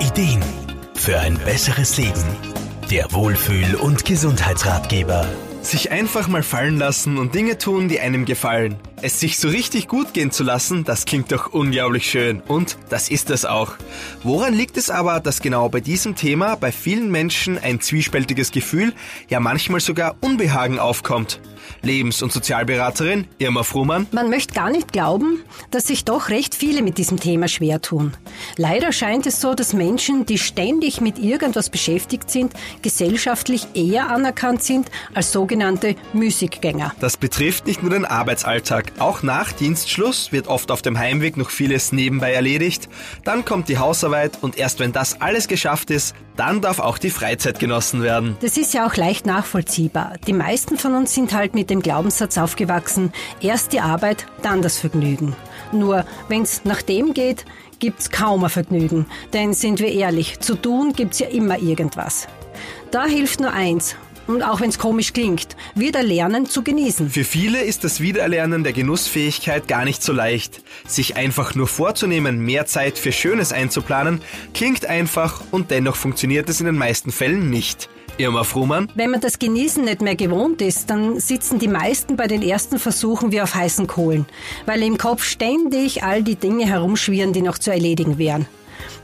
Ideen für ein besseres Leben. Der Wohlfühl- und Gesundheitsratgeber. Sich einfach mal fallen lassen und Dinge tun, die einem gefallen. Es sich so richtig gut gehen zu lassen, das klingt doch unglaublich schön. Und das ist es auch. Woran liegt es aber, dass genau bei diesem Thema bei vielen Menschen ein zwiespältiges Gefühl, ja manchmal sogar Unbehagen aufkommt? Lebens- und Sozialberaterin Irma Fruhmann. Man möchte gar nicht glauben, dass sich doch recht viele mit diesem Thema schwer tun. Leider scheint es so, dass Menschen, die ständig mit irgendwas beschäftigt sind, gesellschaftlich eher anerkannt sind als sogenannte Müßiggänger. Das betrifft nicht nur den Arbeitsalltag. Auch nach Dienstschluss wird oft auf dem Heimweg noch vieles nebenbei erledigt. Dann kommt die Hausarbeit und erst wenn das alles geschafft ist, dann darf auch die Freizeit genossen werden. Das ist ja auch leicht nachvollziehbar. Die meisten von uns sind halt mit dem Glaubenssatz aufgewachsen, erst die Arbeit, dann das Vergnügen. Nur, wenn's nach dem geht, gibt's kaum ein Vergnügen. Denn sind wir ehrlich, zu tun gibt's ja immer irgendwas. Da hilft nur eins, und auch wenn es komisch klingt, wieder lernen zu genießen. Für viele ist das Wiedererlernen der Genussfähigkeit gar nicht so leicht. Sich einfach nur vorzunehmen, mehr Zeit für Schönes einzuplanen, klingt einfach und dennoch funktioniert es in den meisten Fällen nicht. Irma Fruhmann. Wenn man das Genießen nicht mehr gewohnt ist, dann sitzen die meisten bei den ersten Versuchen wie auf heißen Kohlen, weil im Kopf ständig all die Dinge herumschwirren, die noch zu erledigen wären.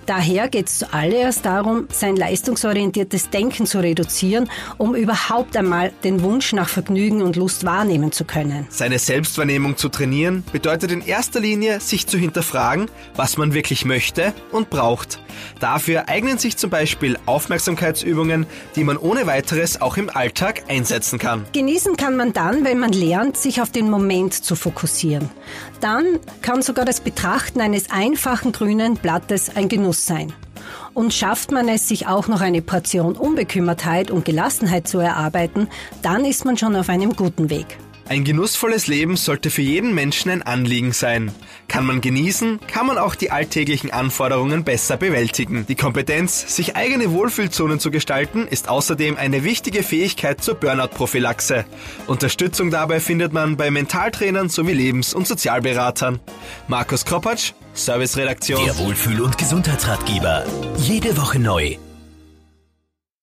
Daher geht es zuallererst darum, sein leistungsorientiertes Denken zu reduzieren, um überhaupt einmal den Wunsch nach Vergnügen und Lust wahrnehmen zu können. Seine Selbstwahrnehmung zu trainieren bedeutet in erster Linie, sich zu hinterfragen, was man wirklich möchte und braucht. Dafür eignen sich zum Beispiel Aufmerksamkeitsübungen, die man ohne weiteres auch im Alltag einsetzen kann. Genießen kann man dann, wenn man lernt, sich auf den Moment zu fokussieren. Dann kann sogar das Betrachten eines einfachen grünen Blattes ein Genuss sein. Und schafft man es, sich auch noch eine Portion Unbekümmertheit und Gelassenheit zu erarbeiten, dann ist man schon auf einem guten Weg. Ein genussvolles Leben sollte für jeden Menschen ein Anliegen sein. Kann man genießen, kann man auch die alltäglichen Anforderungen besser bewältigen. Die Kompetenz, sich eigene Wohlfühlzonen zu gestalten, ist außerdem eine wichtige Fähigkeit zur Burnout-Prophylaxe. Unterstützung dabei findet man bei Mentaltrainern sowie Lebens- und Sozialberatern. Markus Kropatsch, Serviceredaktion. Der Wohlfühl- und Gesundheitsratgeber. Jede Woche neu